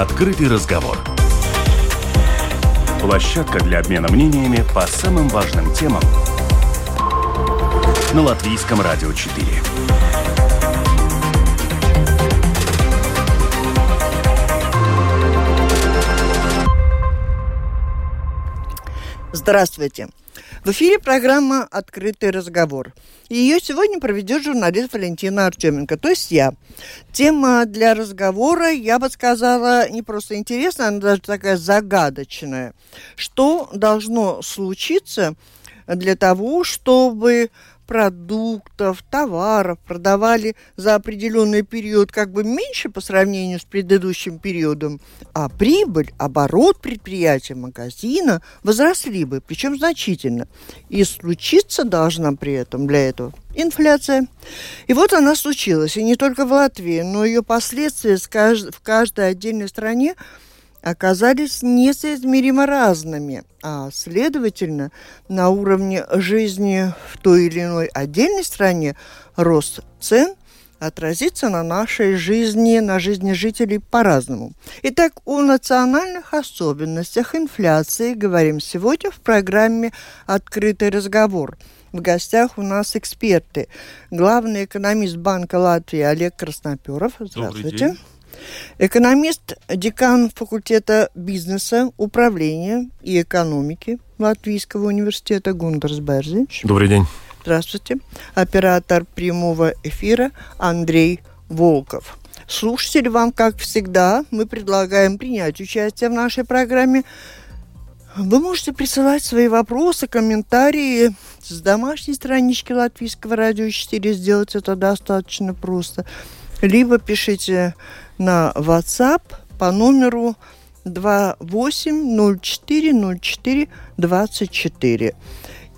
Открытый разговор. Площадка для обмена мнениями по самым важным темам на Латвийском радио 4. Здравствуйте. В эфире программа «Открытый разговор». Ее сегодня проведет журналист Валентина Артеменко, то есть я. Тема для разговора, я бы сказала, не просто интересная, она даже такая загадочная. Что должно случиться для того, чтобы продуктов, товаров продавали за определенный период как бы меньше по сравнению с предыдущим периодом, а прибыль, оборот предприятия, магазина возросли бы, причем значительно. И случиться должна при этом для этого инфляция. И вот она случилась, и не только в Латвии, но ее последствия в каждой отдельной стране – оказались несоизмеримо разными, а, следовательно, на уровне жизни в той или иной отдельной стране рост цен отразится на нашей жизни, на жизни жителей по-разному. Итак, о национальных особенностях инфляции говорим сегодня в программе «Открытый разговор». В гостях у нас эксперты. Главный экономист Банка Латвии Олег Красноперов. Здравствуйте. Экономист, декан факультета бизнеса, управления и экономики Латвийского университета Гундерс Берзинч. Добрый день. Здравствуйте. Оператор прямого эфира Андрей Волков. Слушатели, вам, как всегда, мы предлагаем принять участие в нашей программе. Вы можете присылать свои вопросы, комментарии с домашней странички Латвийского радио 4. Сделать это достаточно просто. Либо пишите на WhatsApp по номеру 28040424.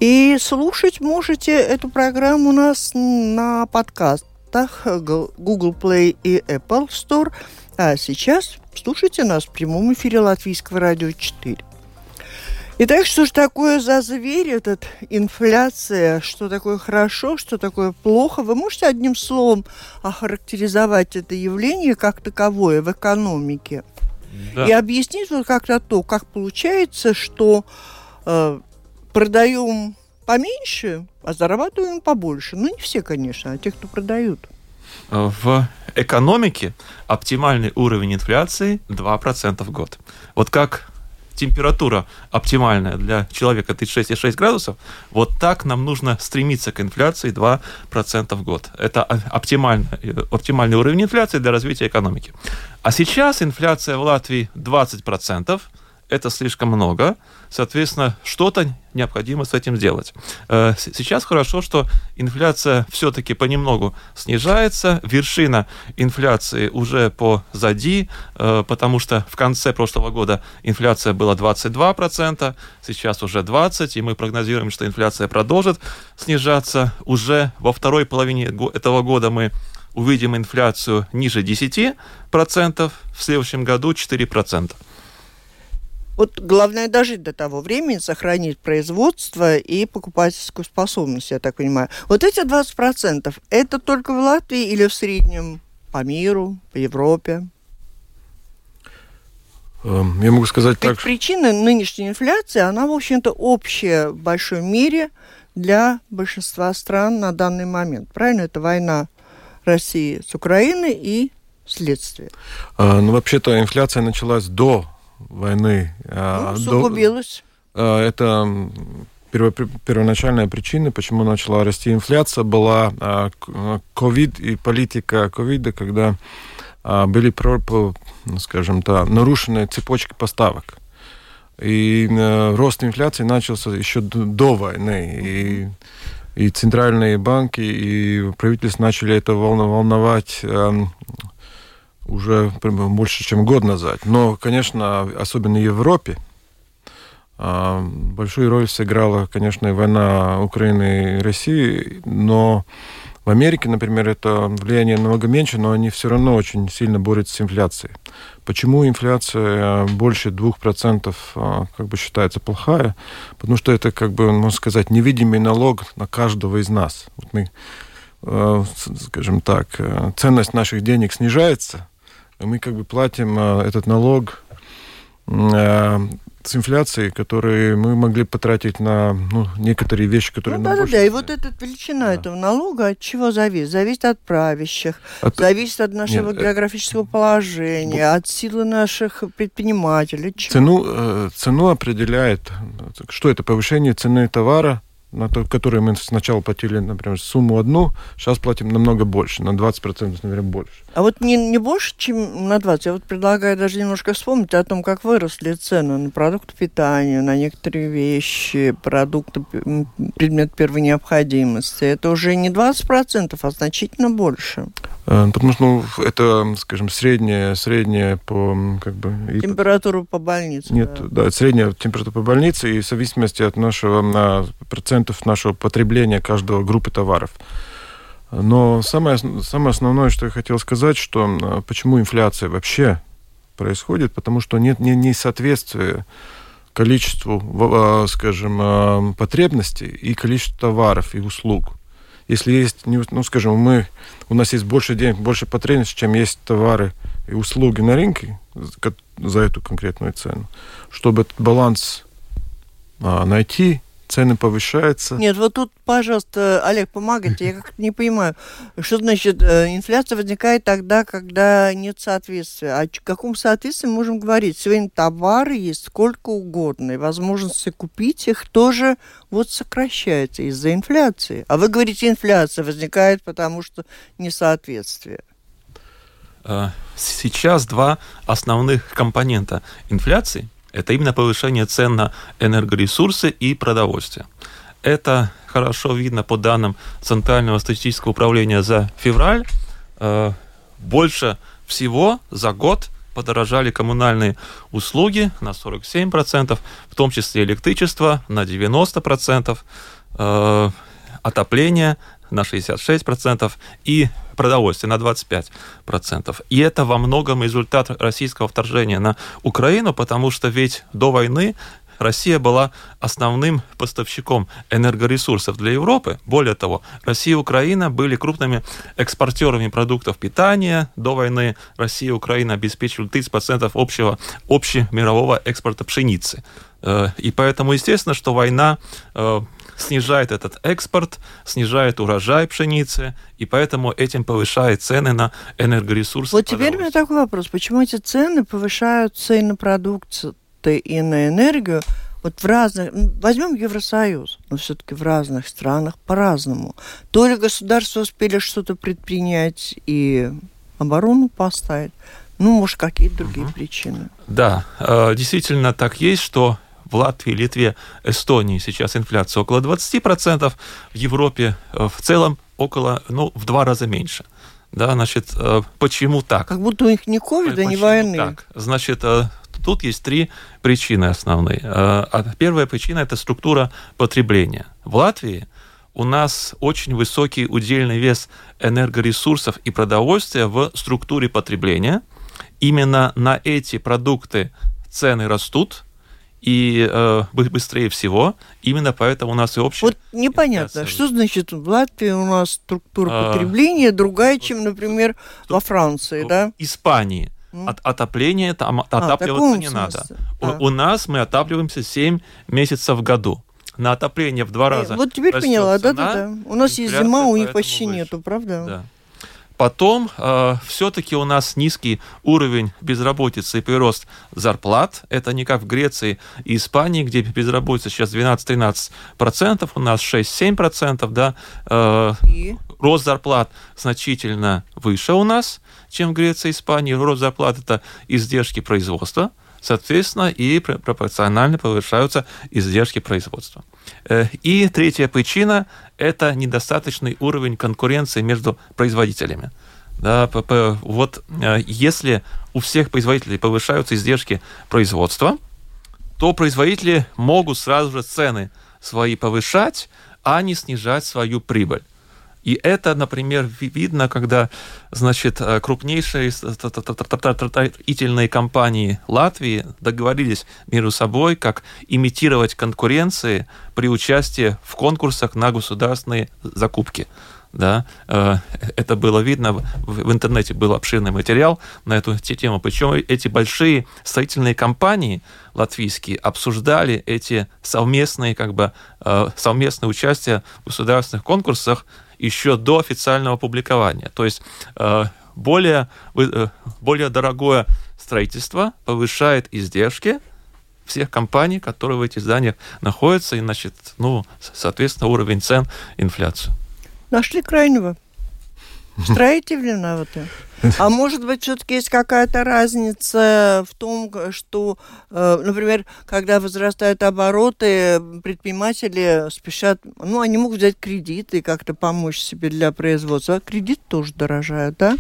И слушать можете эту программу у нас на подкастах Google Play и Apple Store. А сейчас слушайте нас в прямом эфире Латвийского радио 4. Итак, что же такое за зверь этот инфляция? Что такое хорошо, что такое плохо? Вы можете одним словом охарактеризовать это явление как таковое в экономике? Да. И объяснить вот как-то то, как получается, что э, продаем поменьше, а зарабатываем побольше. Ну, не все, конечно, а те, кто продают. В экономике оптимальный уровень инфляции 2% в год. Вот как температура оптимальная для человека 36,6 градусов, вот так нам нужно стремиться к инфляции 2% в год. Это оптимальный, оптимальный уровень инфляции для развития экономики. А сейчас инфляция в Латвии 20%, это слишком много, соответственно, что-то необходимо с этим сделать. Э, сейчас хорошо, что инфляция все-таки понемногу снижается, вершина инфляции уже позади, э, потому что в конце прошлого года инфляция была 22%, сейчас уже 20%, и мы прогнозируем, что инфляция продолжит снижаться. Уже во второй половине этого года мы увидим инфляцию ниже 10%, в следующем году 4%. Вот главное дожить до того времени, сохранить производство и покупательскую способность, я так понимаю. Вот эти 20% это только в Латвии или в среднем по миру, по Европе? Эм, я могу сказать Ведь так. Причина нынешней инфляции, она, в общем-то, общая в большом мире для большинства стран на данный момент. Правильно? Это война России с Украиной и следствие. А, ну, вообще-то инфляция началась до войны. А, ну, сугубилось. А, это первоначальная причина, почему начала расти инфляция, была а, ковид и политика ковида, когда были, ну, скажем так, нарушены цепочки поставок. И рост инфляции начался еще до войны. И, и центральные банки, и правительство начали это волновать уже больше, чем год назад. Но, конечно, особенно в Европе, а, большую роль сыграла, конечно, война Украины и России, но в Америке, например, это влияние намного меньше, но они все равно очень сильно борются с инфляцией. Почему инфляция больше 2% а, как бы считается плохая? Потому что это, как бы, можно сказать, невидимый налог на каждого из нас. Вот мы, а, скажем так, ценность наших денег снижается, мы как бы платим этот налог с инфляцией, которые мы могли потратить на ну, некоторые вещи, которые ну, нам да, больше да, да. И вот эта величина да. этого налога от чего зависит? Зависит от правящих, от... зависит от нашего Нет, географического это... положения, от силы наших предпринимателей. Чего? Цену, цену определяет, что это повышение цены товара на то, которые мы сначала платили, например, сумму одну, сейчас платим намного больше, на 20%, наверное, больше. А вот не, не больше, чем на 20%. Я вот предлагаю даже немножко вспомнить о том, как выросли цены на продукты питания, на некоторые вещи, продукты, предмет первой необходимости. Это уже не 20%, а значительно больше. Э, потому что ну, это, скажем, средняя, средняя по... Как бы, температура по больнице. Нет, да, да средняя температура по больнице, и в зависимости от нашего на процента 10% нашего потребления каждого группы товаров. Но самое, самое основное, что я хотел сказать, что почему инфляция вообще происходит, потому что нет не, не соответствия количеству, а, скажем, а, потребностей и количеству товаров и услуг. Если есть, ну, скажем, мы, у нас есть больше денег, больше потребностей, чем есть товары и услуги на рынке за эту конкретную цену, чтобы этот баланс а, найти, цены повышаются. Нет, вот тут, пожалуйста, Олег, помогайте. Я как-то не понимаю, что значит э, инфляция возникает тогда, когда нет соответствия. О каком соответствии мы можем говорить? Сегодня товары есть сколько угодно, и возможности купить их тоже вот сокращается из-за инфляции. А вы говорите, инфляция возникает, потому что несоответствие. Э, сейчас два основных компонента инфляции – это именно повышение цен на энергоресурсы и продовольствие. Это хорошо видно по данным Центрального статистического управления за февраль. Э, больше всего за год подорожали коммунальные услуги на 47%, в том числе электричество на 90%, э, отопление на 66% и продовольствие на 25%. И это во многом результат российского вторжения на Украину, потому что ведь до войны Россия была основным поставщиком энергоресурсов для Европы. Более того, Россия и Украина были крупными экспортерами продуктов питания. До войны Россия и Украина обеспечивали 30% общего, общемирового экспорта пшеницы. Э, и поэтому, естественно, что война э, снижает этот экспорт, снижает урожай пшеницы, и поэтому этим повышает цены на энергоресурсы. Вот теперь у меня такой вопрос. Почему эти цены повышаются и на продукцию, и на энергию, вот в разных, возьмем Евросоюз, но все-таки в разных странах по-разному. То ли государства успели что-то предпринять и оборону поставить, ну, может, какие-то другие угу. причины. Да, э, действительно так есть, что в Латвии, Литве, Эстонии сейчас инфляция около 20%, в Европе э, в целом около, ну, в два раза меньше. Да, значит, э, почему так? Как будто у них не ковида, не войны. Так? Значит, э, тут есть три причины основные. А первая причина – это структура потребления. В Латвии у нас очень высокий удельный вес энергоресурсов и продовольствия в структуре потребления. Именно на эти продукты цены растут – и э, быстрее всего. Именно поэтому у нас и общая... Вот непонятно, что значит в Латвии у нас структура а, потребления другая, чем, например, во Франции, да? Испании. От, отопление там а, отапливаться не надо. Да. У, у нас мы отапливаемся 7 месяцев в году. На отопление в два э, раза. Вот теперь поняла, да-да-да. У нас есть зима, у них почти выше. нету, правда? Да. Потом э, все-таки у нас низкий уровень безработицы и прирост зарплат. Это не как в Греции и Испании, где безработица сейчас 12-13%, у нас 6-7%, да. Э, и? Рост зарплат значительно выше у нас, чем в Греции и Испании. Рост зарплат – это издержки производства соответственно, и пропорционально повышаются издержки производства. Э, и третья причина – это недостаточный уровень конкуренции между производителями. Да, вот э, если у всех производителей повышаются издержки производства, то производители могут сразу же цены свои повышать, а не снижать свою прибыль. И это, например, видно, когда, значит, э, крупнейшие строительные компании Латвии договорились между собой, как имитировать конкуренции при участии в конкурсах на государственные закупки. Да, э, это было видно, в интернете был обширный материал на эту тему, причем эти большие строительные компании латвийские обсуждали эти совместные, как бы, э, совместное участие в государственных конкурсах еще до официального публикования. То есть э, более, более дорогое строительство повышает издержки всех компаний, которые в этих зданиях находятся, и, значит, ну, соответственно, уровень цен, инфляцию. Нашли крайнего. Строители виноваты. А может быть, все-таки есть какая-то разница в том, что, э, например, когда возрастают обороты, предприниматели спешат, ну, они могут взять кредиты и как-то помочь себе для производства. А кредит тоже дорожает, да?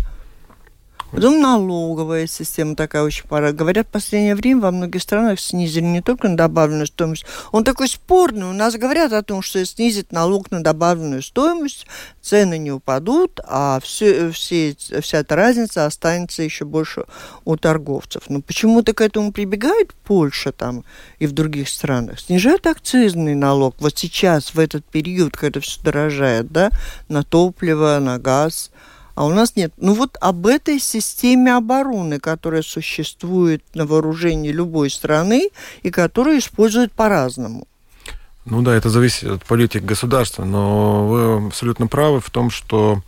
Потом налоговая система такая очень пора. Говорят, в последнее время во многих странах снизили не только на добавленную стоимость. Он такой спорный. У нас говорят о том, что снизит налог на добавленную стоимость, цены не упадут, а все, все, вся эта разница останется еще больше у торговцев. Но почему-то к этому прибегает Польша там и в других странах. Снижают акцизный налог. Вот сейчас, в этот период, когда все дорожает, да, на топливо, на газ – а у нас нет. Ну вот об этой системе обороны, которая существует на вооружении любой страны и которую используют по-разному. Ну да, это зависит от политики государства, но вы абсолютно правы в том, что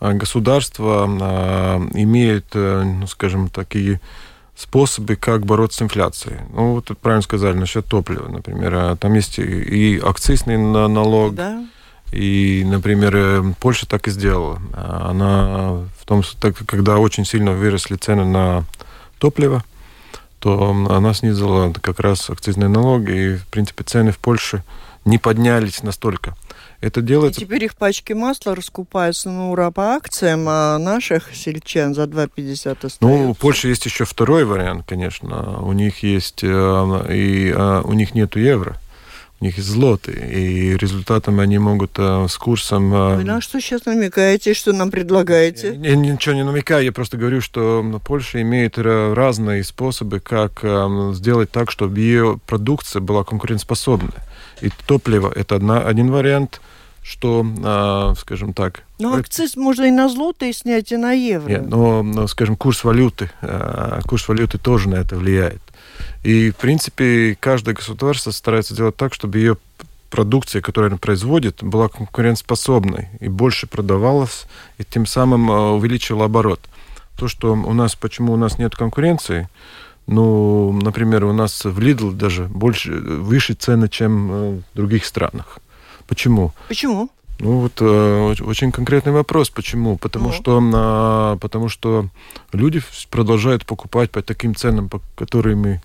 э, государство э, имеет, э, ну, скажем, такие способы, как бороться с инфляцией. Ну, вот правильно сказали насчет топлива, например. А там есть и акцизный налог, да и, например, э, Польша так и сделала. Она в том, когда очень сильно выросли цены на топливо, то она снизила как раз акцизные налоги, и, в принципе, цены в Польше не поднялись настолько. Это делается... И теперь их пачки масла раскупаются на ура по акциям, а наших сельчан за 2,50 остается. Ну, у Польши есть еще второй вариант, конечно. У них есть, э, и э, у них нету евро у них злоты, и результатом они могут э, с курсом... Э, Вы на что сейчас намекаете, что нам предлагаете? Я, я ничего не намекаю, я просто говорю, что Польша имеет разные способы, как э, сделать так, чтобы ее продукция была конкурентоспособна. И топливо – это одна, один вариант, что, э, скажем так... Ну, акциз можно и на злотые снять, и на евро. Нет, но, но, скажем, курс валюты, э, курс валюты тоже на это влияет. И, в принципе, каждое государство старается делать так, чтобы ее продукция, которую она производит, была конкурентоспособной и больше продавалась, и тем самым э, увеличила оборот. То, что у нас, почему у нас нет конкуренции, ну, например, у нас в Lidl даже больше, выше цены, чем э, в других странах. Почему? Почему? Ну вот э, очень конкретный вопрос. Почему? Потому ну. что э, потому что люди продолжают покупать по таким ценам, по которыми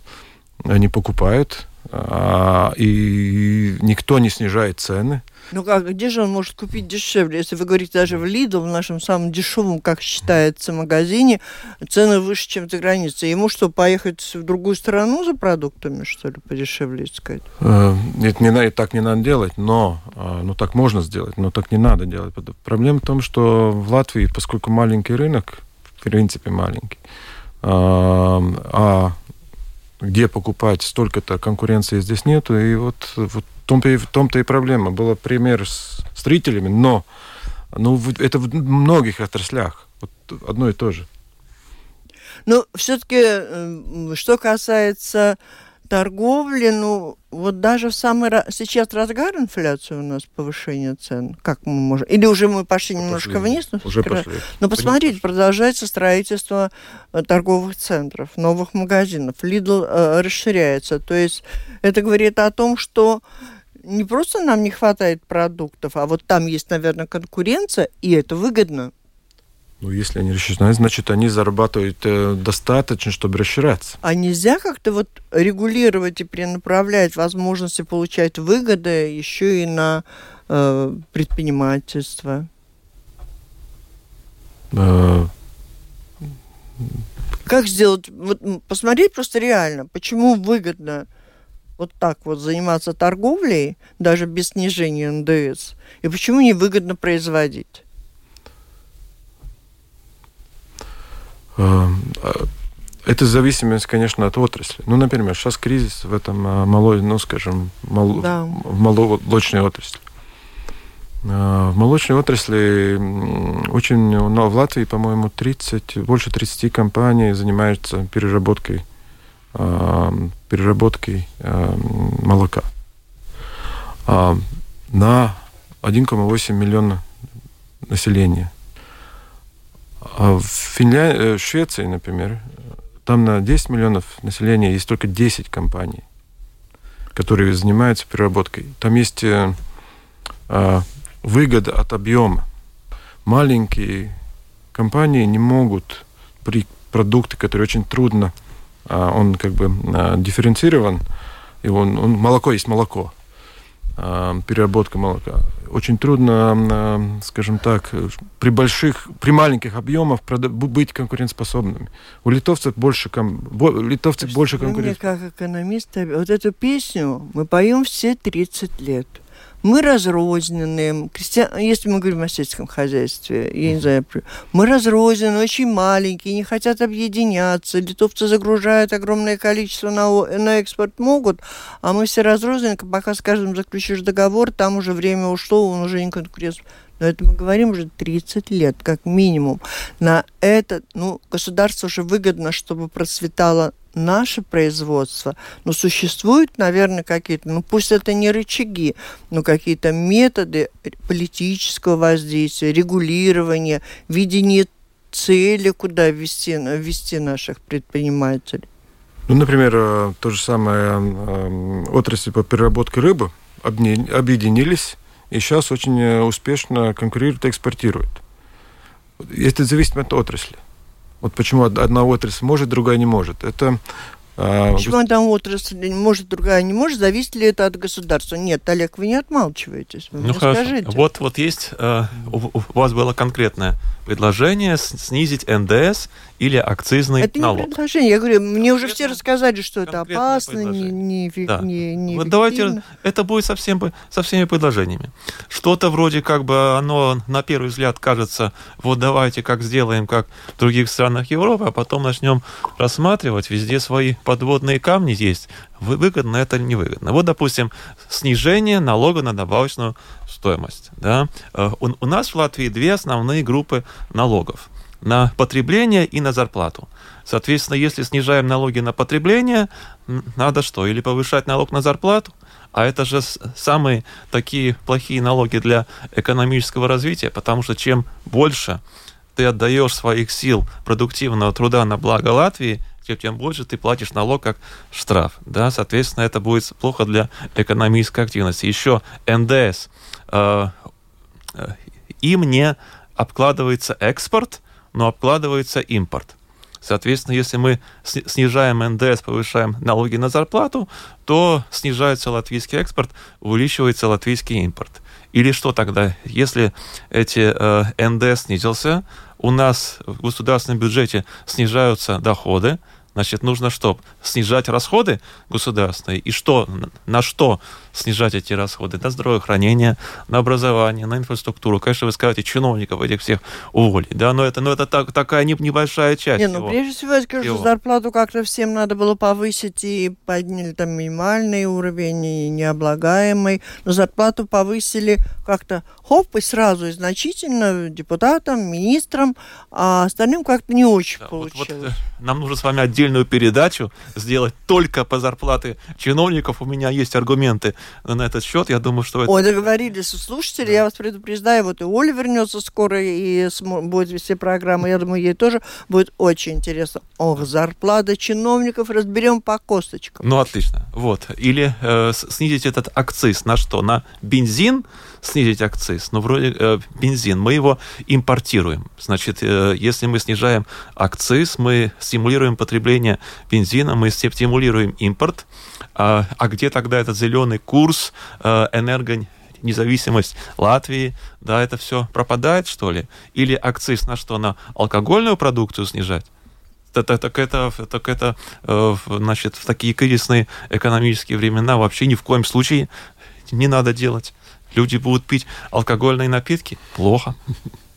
они покупают, э, и никто не снижает цены. Ну как, где же он может купить дешевле? Если вы говорите даже в Lidl, в нашем самом дешевом, как считается, магазине, цены выше, чем за границей. Ему что, поехать в другую страну за продуктами, что ли, подешевле искать? Э, нет, не, так не надо делать, но э, ну, так можно сделать, но так не надо делать. Проблема в том, что в Латвии, поскольку маленький рынок, в принципе маленький, э, а где покупать, столько-то конкуренции здесь нету, и вот, вот в том-то и, в том-то и проблема. Был пример с строителями, но ну, это в многих отраслях вот одно и то же. Ну, все-таки, э, что касается торговли, ну, вот даже в самый сейчас разгар инфляции у нас повышение цен. Как мы можем? Или уже мы пошли немножко пошли. вниз? Ну, уже пошли. Но посмотрите, продолжается строительство э, торговых центров, новых магазинов. Lidl э, расширяется. То есть это говорит о том, что не просто нам не хватает продуктов, а вот там есть, наверное, конкуренция, и это выгодно. Ну, если они рассчитают, значит, они зарабатывают э, достаточно, чтобы расширяться. А нельзя как-то вот регулировать и перенаправлять возможности получать выгоды еще и на э, предпринимательство? Э... Как сделать? Вот посмотреть просто реально, почему выгодно вот так вот заниматься торговлей, даже без снижения НДС, и почему невыгодно производить? Это зависимость, конечно, от отрасли. Ну, например, сейчас кризис в этом малой, ну, скажем, мол, да. в молочной отрасли. В молочной отрасли очень, ну, в Латвии, по-моему, 30, больше 30 компаний занимаются переработкой, переработкой молока. На 1,8 миллиона населения. А в, Финля... Э, Швеции, например, там на 10 миллионов населения есть только 10 компаний, которые занимаются переработкой. Там есть э, э, выгода от объема. Маленькие компании не могут при продукты, которые очень трудно, э, он как бы э, дифференцирован, и он, он молоко есть молоко, переработка молока очень трудно, скажем так, при больших, при маленьких объемах быть конкурентоспособными. У литовцев больше, литовцы больше конкурентоспособны. Мне как экономиста, вот эту песню мы поем все 30 лет мы разрозненные, крестьян, если мы говорим о сельском хозяйстве, я не знаю, мы разрозненные, очень маленькие, не хотят объединяться, литовцы загружают огромное количество на, на экспорт могут, а мы все разрозненные, пока с каждым заключишь договор, там уже время ушло, он уже не конкурентен. Но это мы говорим уже 30 лет, как минимум. На это, ну, государству уже выгодно, чтобы процветало наше производство, но существуют, наверное, какие-то, ну пусть это не рычаги, но какие-то методы политического воздействия, регулирования, видение цели, куда ввести, ввести наших предпринимателей. Ну, например, э, то же самое э, отрасли по переработке рыбы объединились и сейчас очень э, успешно конкурируют и экспортируют. Это зависит от отрасли. Вот почему одна отрасль может, другая не может. Это Почему одна отрасль может, другая не может? Зависит ли это от государства? Нет, Олег, вы не отмалчиваетесь. Вы ну хорошо. Скажите. Вот, вот есть, э, у, у вас было конкретное предложение снизить НДС или акцизный это налог. Это не предложение. Я говорю, мне уже все рассказали, что это опасно, не, не, да. не, не Вот давайте, это будет со, всем, со всеми предложениями. Что-то вроде как бы оно на первый взгляд кажется, вот давайте как сделаем, как в других странах Европы, а потом начнем рассматривать везде свои подводные камни есть, выгодно это или невыгодно. Вот, допустим, снижение налога на добавочную стоимость. Да? Э, у, у нас в Латвии две основные группы налогов. На потребление и на зарплату. Соответственно, если снижаем налоги на потребление, надо что? Или повышать налог на зарплату, а это же самые такие плохие налоги для экономического развития, потому что чем больше ты отдаешь своих сил продуктивного труда на благо Латвии, тем, больше ты платишь налог как штраф. Да? Соответственно, это будет плохо для экономической активности. Еще НДС. Э, э, им не обкладывается экспорт, но обкладывается импорт. Соответственно, если мы снижаем НДС, повышаем налоги на зарплату, то снижается латвийский экспорт, увеличивается латвийский импорт. Или что тогда? Если эти э, НДС снизился, у нас в государственном бюджете снижаются доходы, Значит, нужно что? Снижать расходы государственные. И что? На что снижать эти расходы? На здравоохранение, на образование, на инфраструктуру. Конечно, вы скажете, чиновников этих всех уволить. Да, но это, но это так, такая небольшая часть. Не, ну, его, прежде всего, я скажу, его. зарплату как-то всем надо было повысить, и подняли там минимальный уровень, и необлагаемый. Но зарплату повысили как-то хоп, и сразу, и значительно депутатам, министрам, а остальным как-то не очень да, получилось. Вот, вот, э, нам нужно с вами отдельную передачу сделать только по зарплате чиновников. У меня есть аргументы на этот счет. Я думаю, что это... Ой, договорились слушатели. Да. Я вас предупреждаю, вот и Оля вернется скоро и будет вести программу. Я думаю, ей тоже будет очень интересно. Ох, зарплата чиновников разберем по косточкам. Ну, отлично. Вот. Или э, снизить этот акциз на что? На бензин, снизить акциз. Но вроде э, бензин, мы его импортируем. Значит, э, если мы снижаем акциз, мы стимулируем потребление бензина, мы стимулируем импорт. А, а где тогда этот зеленый курс э, энерго независимость Латвии, да, это все пропадает, что ли? Или акциз на что? На алкогольную продукцию снижать? Так, так это, так это э, значит, в такие кризисные экономические времена вообще ни в коем случае не надо делать. Люди будут пить алкогольные напитки, плохо.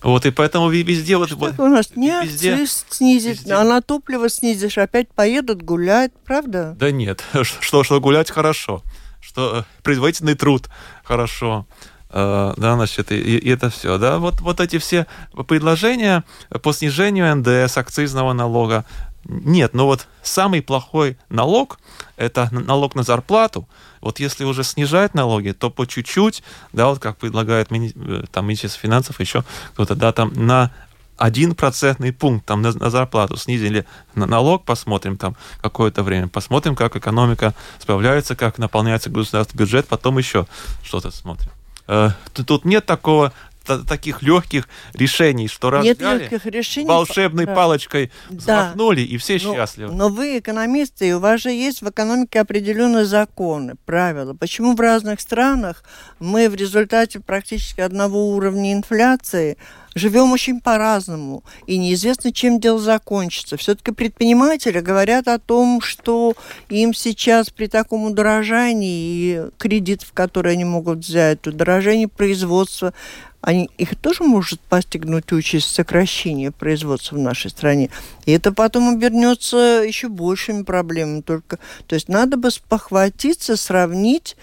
Вот, и поэтому везде вот... Что у нас не везде, акциз снизить, везде. а на топливо снизишь, опять поедут гулять, правда? Да нет, что, что гулять хорошо, что э, производительный труд хорошо, э, да, значит, и, и это все, да, вот, вот эти все предложения по снижению НДС, акцизного налога, нет, но вот самый плохой налог – это налог на зарплату. Вот если уже снижать налоги, то по чуть-чуть, да, вот как предлагает мини, э, там, Министерство финансов, еще кто-то, да, там на один процентный пункт там на, на зарплату снизили на налог, посмотрим там какое-то время, посмотрим, как экономика справляется, как наполняется государственный бюджет, потом еще что-то смотрим. Э, тут нет такого таких легких решений, что раз Нет легких решений. волшебной да. палочкой да. и все но, счастливы. Но вы экономисты, и у вас же есть в экономике определенные законы, правила. Почему в разных странах мы в результате практически одного уровня инфляции живем очень по-разному, и неизвестно, чем дело закончится. Все-таки предприниматели говорят о том, что им сейчас при таком удорожании и кредитов, которые они могут взять, удорожании производства, они, их тоже может постигнуть участь сокращения производства в нашей стране. И это потом обернется еще большими проблемами. Только, то есть надо бы спохватиться, сравнить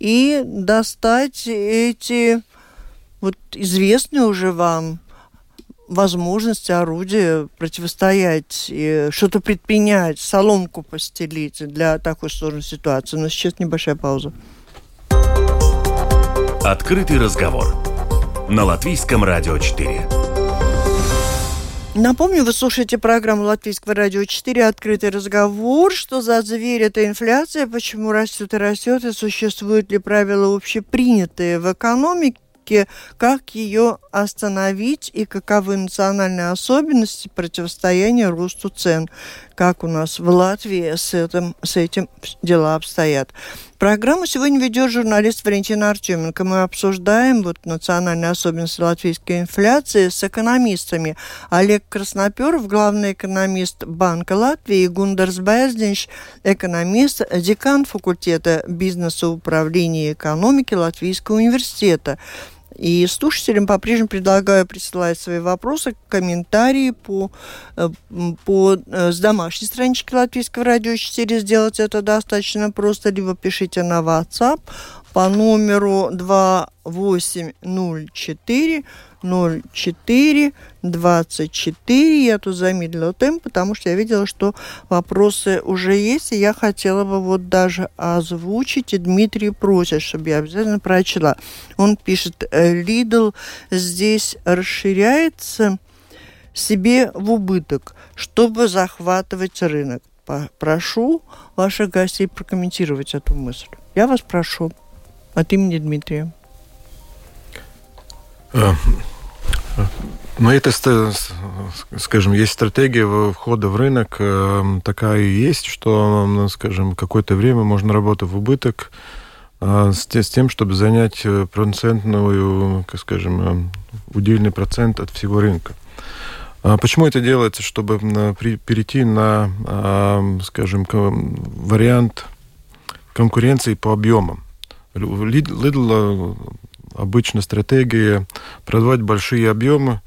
и достать эти вот известные уже вам возможности, орудия противостоять, и что-то предпринять, соломку постелить для такой сложной ситуации. Но сейчас небольшая пауза. Открытый разговор на Латвийском радио 4. Напомню, вы слушаете программу Латвийского радио 4 «Открытый разговор». Что за зверь это инфляция, почему растет и растет, и существуют ли правила общепринятые в экономике, все как ее остановить и каковы национальные особенности противостояния росту цен, как у нас в Латвии с этим, с этим дела обстоят. Программу сегодня ведет журналист Валентина Артеменко. Мы обсуждаем вот национальные особенности латвийской инфляции с экономистами. Олег Красноперов, главный экономист Банка Латвии, и Гундарс Бездинч, экономист, декан факультета бизнеса, управления и экономики Латвийского университета. И слушателям по-прежнему предлагаю присылать свои вопросы, комментарии по, э, по, э, с домашней странички Латвийского радио 4. Сделать это достаточно просто. Либо пишите на WhatsApp по номеру 2804 04 24. Я тут замедлила темп, потому что я видела, что вопросы уже есть, и я хотела бы вот даже озвучить, и Дмитрий просит, чтобы я обязательно прочла. Он пишет, Лидл здесь расширяется себе в убыток, чтобы захватывать рынок. Прошу ваших гостей прокомментировать эту мысль. Я вас прошу от имени Дмитрия. Э, ну, это, скажем, есть стратегия входа в рынок э, такая и есть, что, ну, скажем, какое-то время можно работать в убыток э, с тем, чтобы занять процентную, скажем, удельный процент от всего рынка. А почему это делается? Чтобы перейти на, скажем, вариант конкуренции по объемам. Lidl обычно стратегия продавать большие объемы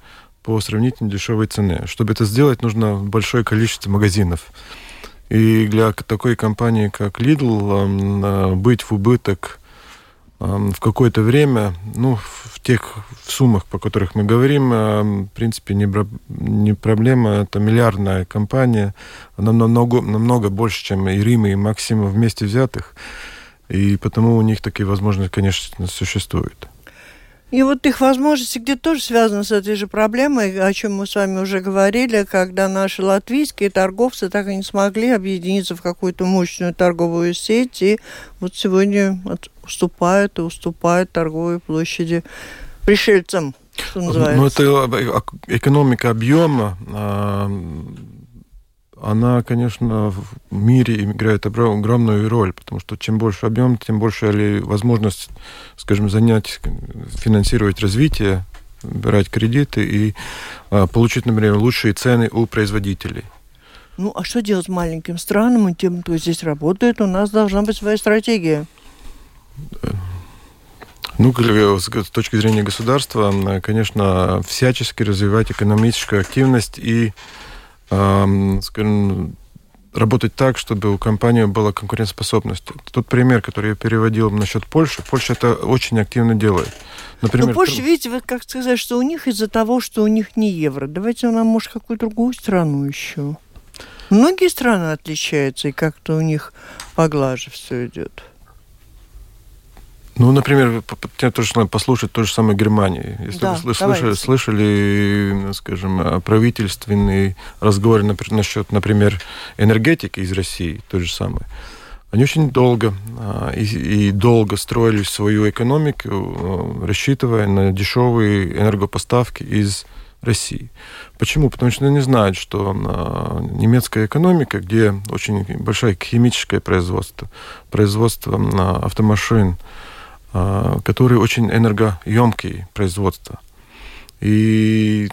по сравнительно дешевой цене. Чтобы это сделать, нужно большое количество магазинов. И для такой компании, как Lidl, быть в убыток в какое-то время, ну, в тех суммах, по которых мы говорим, в принципе, не, не проблема. Это миллиардная компания. Она намного, намного больше, чем и Рим, и Максима вместе взятых. И потому у них такие возможности, конечно, существуют. И вот их возможности где тоже связаны с этой же проблемой, о чем мы с вами уже говорили, когда наши латвийские торговцы так и не смогли объединиться в какую-то мощную торговую сеть, и вот сегодня уступают и уступают торговые площади пришельцам, что называется. Ну, это экономика объема, а, она, конечно, в мире играет огромную роль, потому что чем больше объем, тем больше возможность, скажем, занять, финансировать развитие, брать кредиты и а, получить, например, лучшие цены у производителей. Ну, а что делать маленьким странам и тем, кто здесь работает? У нас должна быть своя стратегия. Ну, с точки зрения государства, конечно, всячески развивать экономическую активность и, скажем, работать так, чтобы у компании была конкурентоспособность. Тот пример, который я переводил насчет Польши, Польша это очень активно делает. Например, Но Польша, видите, вы как сказать, что у них из-за того, что у них не евро. Давайте нам, может, какую-то другую страну еще. Многие страны отличаются, и как-то у них поглаже все идет. Ну, например, мне тоже надо послушать то же самое Германии. Если да, вы слышали, слышали, скажем, правительственный разговор насчет, например, энергетики из России, то же самое. Они очень долго а, и, и долго строили свою экономику, а, рассчитывая на дешевые энергопоставки из России. Почему? Потому что они знают, что немецкая экономика, где очень большое химическое производство, производство автомашин, а, которые очень энергоемкие производства. И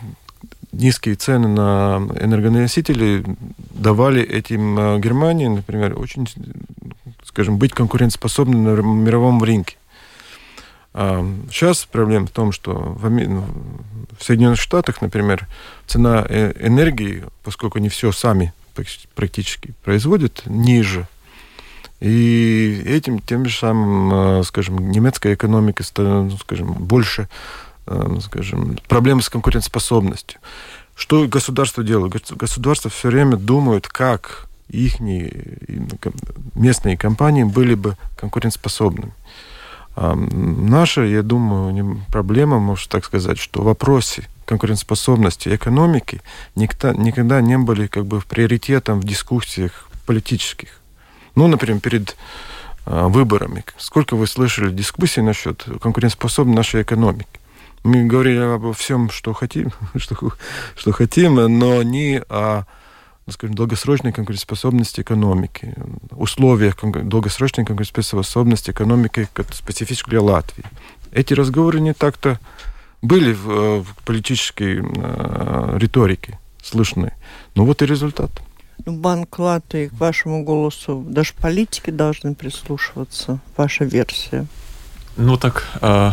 низкие цены на энергоносители давали этим а, Германии, например, очень, скажем, быть конкурентоспособной на мировом рынке. Сейчас а, проблема в том, что в Соединенных Штатах, например, цена э, энергии, поскольку они все сами практически производят, ниже и этим, тем же самым, э, скажем, немецкая экономика, ну, скажем, больше, э, скажем, проблемы с конкурентоспособностью. Что государство делает? Государство все время думает, как их местные компании были бы конкурентоспособными. А наша, я думаю, проблема, можно так сказать, что в вопросе конкурентоспособности экономики никогда, никогда не были как бы приоритетом в дискуссиях политических. Ну, например, перед э, выборами. Сколько вы слышали дискуссий насчет конкурентоспособности нашей экономики? Мы говорили обо всем, что хотим, что, что хотим, но не о ну, скажем, долгосрочной конкурентоспособности экономики, условиях долгосрочной конкурентоспособности экономики специфически для Латвии. Эти разговоры не так-то были в, в политической э, риторике слышны. Ну вот и результат. Банк Латвии к вашему голосу, даже политики должны прислушиваться. Ваша версия. Ну так, э,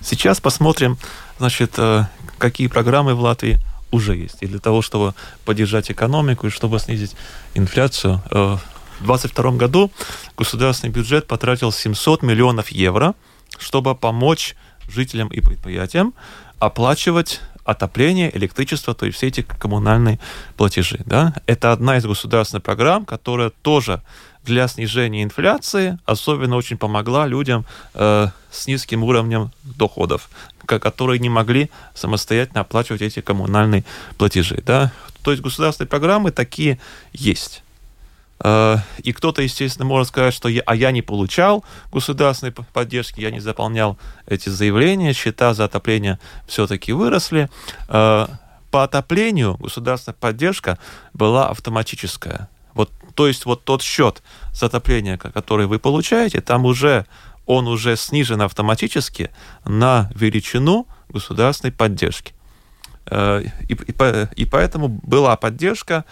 сейчас посмотрим, значит, э, какие программы в Латвии уже есть. И для того, чтобы поддержать экономику и чтобы снизить инфляцию, э, в 2022 году государственный бюджет потратил 700 миллионов евро, чтобы помочь жителям и предприятиям оплачивать отопление, электричество, то есть все эти коммунальные платежи. Да? Это одна из государственных программ, которая тоже для снижения инфляции особенно очень помогла людям э, с низким уровнем доходов, которые не могли самостоятельно оплачивать эти коммунальные платежи. Да? То есть государственные программы такие есть. Э, и кто-то, естественно, может сказать, что я, а я не получал государственной поддержки, я не заполнял эти заявления, счета за отопление все-таки выросли. Э, по отоплению государственная поддержка была автоматическая. Вот, то есть вот тот счет за отопление, который вы получаете, там уже он уже снижен автоматически на величину государственной поддержки. Э, и, и, и поэтому была поддержка,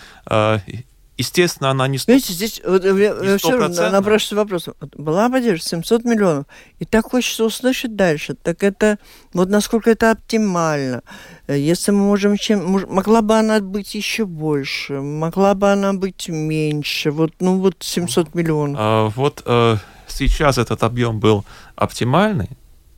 Естественно, она не 100%. Видите, здесь вот, я, все равно напрашивается вопрос. Была поддержка 700 миллионов. И так хочется услышать дальше. Так это, вот насколько это оптимально. Если мы можем чем... Могла бы она быть еще больше, могла бы она быть меньше. Вот, ну вот 700 миллионов. А, вот а, сейчас этот объем был оптимальный,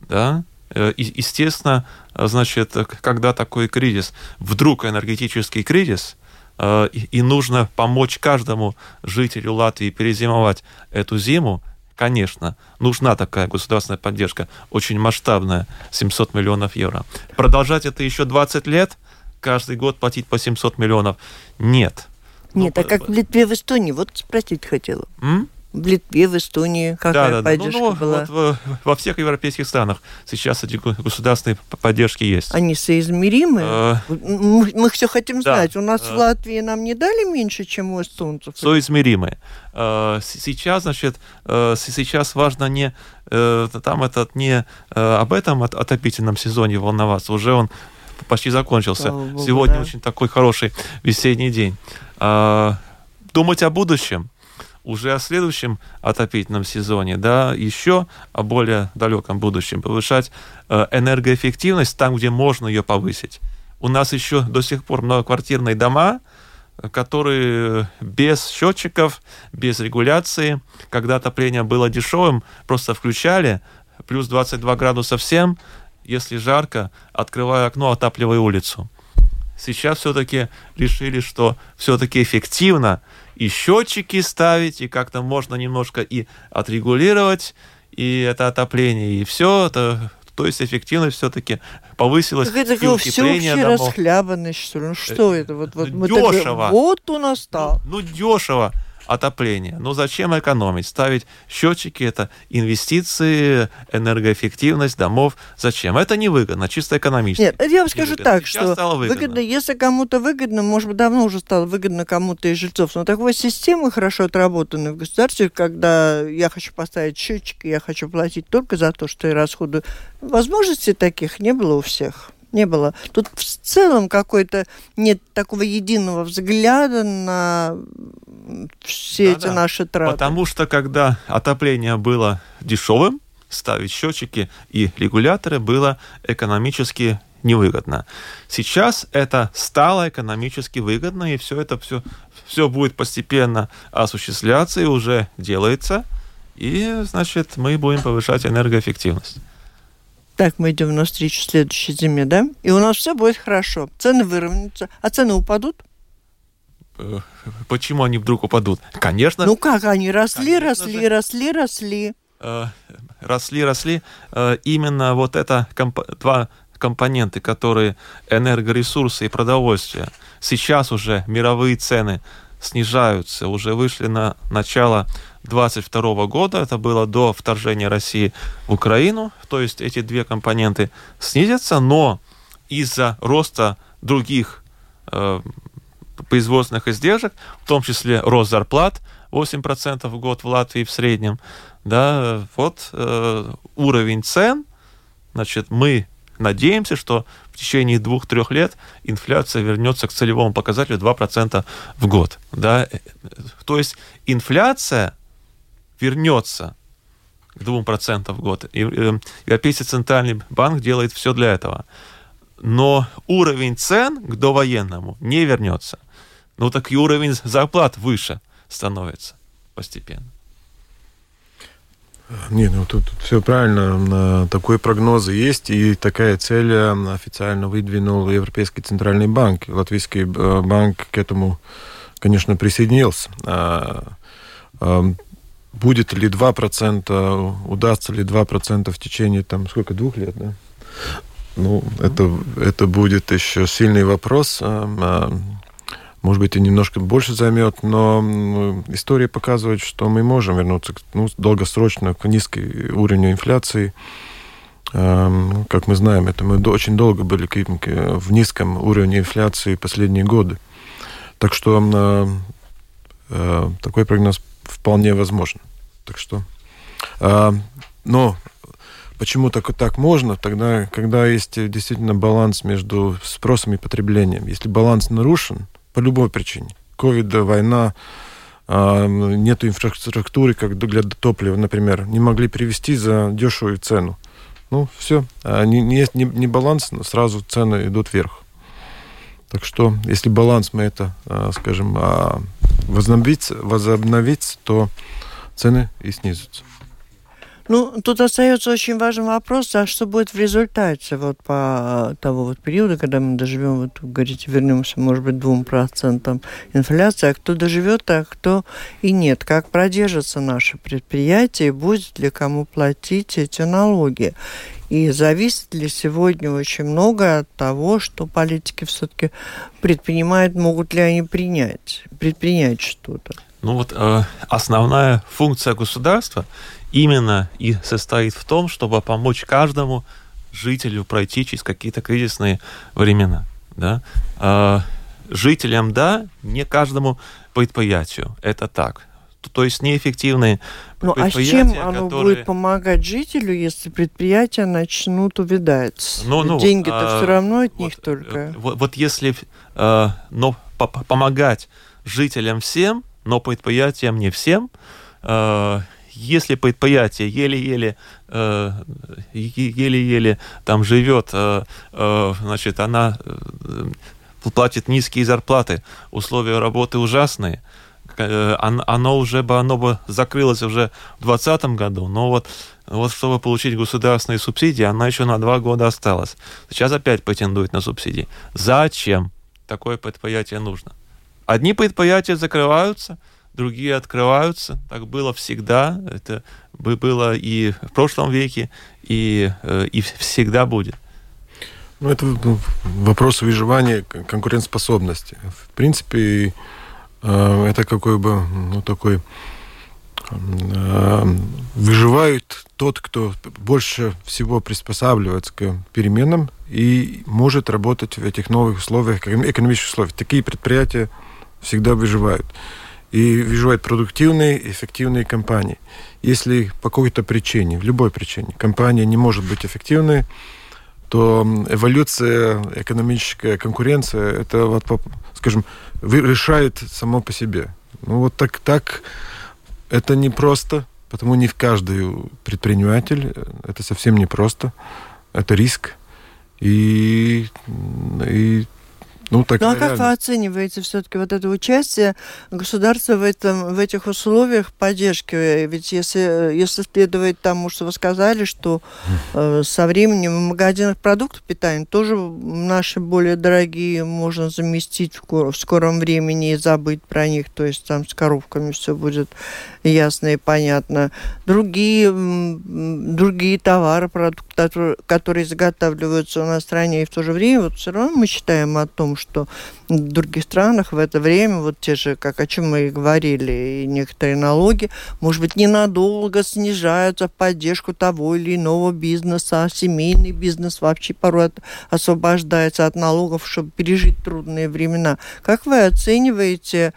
да, э, естественно, значит, когда такой кризис, вдруг энергетический кризис, Э, и нужно помочь каждому жителю Латвии перезимовать эту зиму, конечно, нужна такая государственная поддержка, очень масштабная, 700 миллионов евро. Продолжать это еще 20 лет, каждый год платить по 700 миллионов? Нет. Нет, ну, а как в Литве, в Эстонии? Вот спросить хотела. М? В Литве, в Эстонии какая да, да, поддержка ну, ну, была? Вот, во всех европейских странах сейчас эти государственные поддержки есть. Они соизмеримы? А... Мы, мы все хотим да. знать. У нас а... в Латвии нам не дали меньше, чем у эстонцев? Соизмеримые. А, сейчас, значит, сейчас важно не там этот не об этом отопительном сезоне волноваться, уже он почти закончился. Богу, Сегодня да. очень такой хороший весенний день. Думать о будущем – уже о следующем отопительном сезоне, да, еще о более далеком будущем, повышать э, энергоэффективность там, где можно ее повысить. У нас еще до сих пор многоквартирные дома, которые без счетчиков, без регуляции, когда отопление было дешевым, просто включали, плюс 22 градуса всем, если жарко, открывая окно, отапливая улицу. Сейчас все-таки решили, что все-таки эффективно и счетчики ставить, и как-то можно немножко и отрегулировать, и это отопление, и все это то есть эффективность все-таки повысилась. Так это как всеобщая расхлябанность, что ли? Ну что э, это? Вот, вот, дешево. Так, вот у нас так. Ну, ну дешево отопления. Ну зачем экономить? Ставить счетчики – это инвестиции, энергоэффективность домов. Зачем? Это невыгодно, чисто экономически. Нет, я вам скажу так, Сейчас что стало выгодно. выгодно, если кому-то выгодно, может быть, давно уже стало выгодно кому-то из жильцов, но такой системы хорошо отработанной в государстве, когда я хочу поставить счетчики, я хочу платить только за то, что я расходую. Возможностей таких не было у всех не было. Тут в целом какой-то нет такого единого взгляда на все да, эти да. наши траты. Потому что когда отопление было дешевым, ставить счетчики и регуляторы было экономически невыгодно. Сейчас это стало экономически выгодно, и все это все, все будет постепенно осуществляться и уже делается. И, значит, мы будем повышать энергоэффективность. Так, мы идем навстречу следующей зиме, да? И у нас все будет хорошо. Цены выровняются. А цены упадут? Э, почему они вдруг упадут? Конечно. Ну как, они росли, росли, же. росли, росли. Э, росли, росли. Э, именно вот это комп два компоненты, которые энергоресурсы и продовольствие. Сейчас уже мировые цены снижаются, уже вышли на начало 2022 года, это было до вторжения России в Украину, то есть эти две компоненты снизятся, но из-за роста других э, производственных издержек, в том числе рост зарплат 8% в год в Латвии в среднем, да, вот э, уровень цен, значит, мы надеемся, что в течение двух-трех лет инфляция вернется к целевому показателю 2% в год. Да? То есть инфляция вернется к 2% в год. И э, Европейский центральный банк делает все для этого. Но уровень цен к довоенному не вернется. Ну так и уровень зарплат выше становится постепенно. Не, ну тут, тут все правильно. Такой прогноз есть, и такая цель э, официально выдвинул Европейский центральный банк. Латвийский э, банк к этому, конечно, присоединился. А, будет ли 2%, удастся ли 2% в течение, там, сколько, двух лет, да? Ну, это, это будет еще сильный вопрос. А, может быть, и немножко больше займет, но история показывает, что мы можем вернуться ну, долгосрочно к низкой уровню инфляции. Как мы знаем, это мы очень долго были в низком уровне инфляции последние годы. Так что такой прогноз вполне возможен. Так что, но почему так, так можно, тогда, когда есть действительно баланс между спросом и потреблением. Если баланс нарушен, по любой причине. Ковид, война, а, нет инфраструктуры, как для топлива, например, не могли привезти за дешевую цену. Ну, все, не, не, не, не баланс, сразу цены идут вверх. Так что, если баланс мы это, а, скажем, а, возобновить, возобновить, то цены и снизятся. Ну, тут остается очень важный вопрос, а что будет в результате вот по того вот периода, когда мы доживем, вот, говорите, вернемся, может быть, двум процентам инфляции, а кто доживет, а кто и нет. Как продержатся наши предприятия, будет ли кому платить эти налоги. И зависит ли сегодня очень много от того, что политики все-таки предпринимают, могут ли они принять, предпринять что-то. Ну вот э, основная функция государства именно и состоит в том, чтобы помочь каждому жителю пройти через какие-то кризисные времена. Да? А, жителям, да, не каждому предприятию. Это так. То есть неэффективные ну, а с чем оно которые... будет помогать жителю, если предприятия начнут увядать? Ну, ну, Деньги-то а, все равно от вот, них только. Вот, вот если э, но по помогать жителям всем, но предприятиям не всем. Э, если предприятие еле-еле э, еле-еле там живет, э, э, значит, она платит низкие зарплаты, условия работы ужасные, оно уже бы, оно бы закрылось уже в 2020 году, но вот, вот чтобы получить государственные субсидии, она еще на два года осталась. Сейчас опять претендует на субсидии. Зачем такое предприятие нужно? Одни предприятия закрываются, другие открываются. Так было всегда. Это было и в прошлом веке, и, э, и всегда будет. Ну, это вопрос выживания конкурентоспособности. В принципе, э, это какой бы, ну, такой э, выживает тот, кто больше всего приспосабливается к переменам и может работать в этих новых условиях, экономических условиях. Такие предприятия всегда выживают. И выживают продуктивные, эффективные компании. Если по какой-то причине, любой причине, компания не может быть эффективной, то эволюция, экономическая конкуренция, это, вот, скажем, решает само по себе. Ну вот так, так это не просто, потому не в каждый предприниматель, это совсем не просто, это риск. И, и ну, так, ну а как вы оцениваете все-таки вот это участие государства в, этом, в этих условиях поддержки? Ведь если, если следовать тому, что вы сказали, что э, со временем в магазинах продуктов питания тоже наши более дорогие можно заместить в, в скором времени и забыть про них. То есть там с коровками все будет ясно и понятно. Другие, другие товары, продукты, которые изготавливаются у нас в стране, и в то же время вот все равно мы считаем о том, что в других странах в это время, вот те же, как о чем мы и говорили, и некоторые налоги, может быть, ненадолго снижаются в поддержку того или иного бизнеса, а семейный бизнес вообще порой освобождается от налогов, чтобы пережить трудные времена. Как вы оцениваете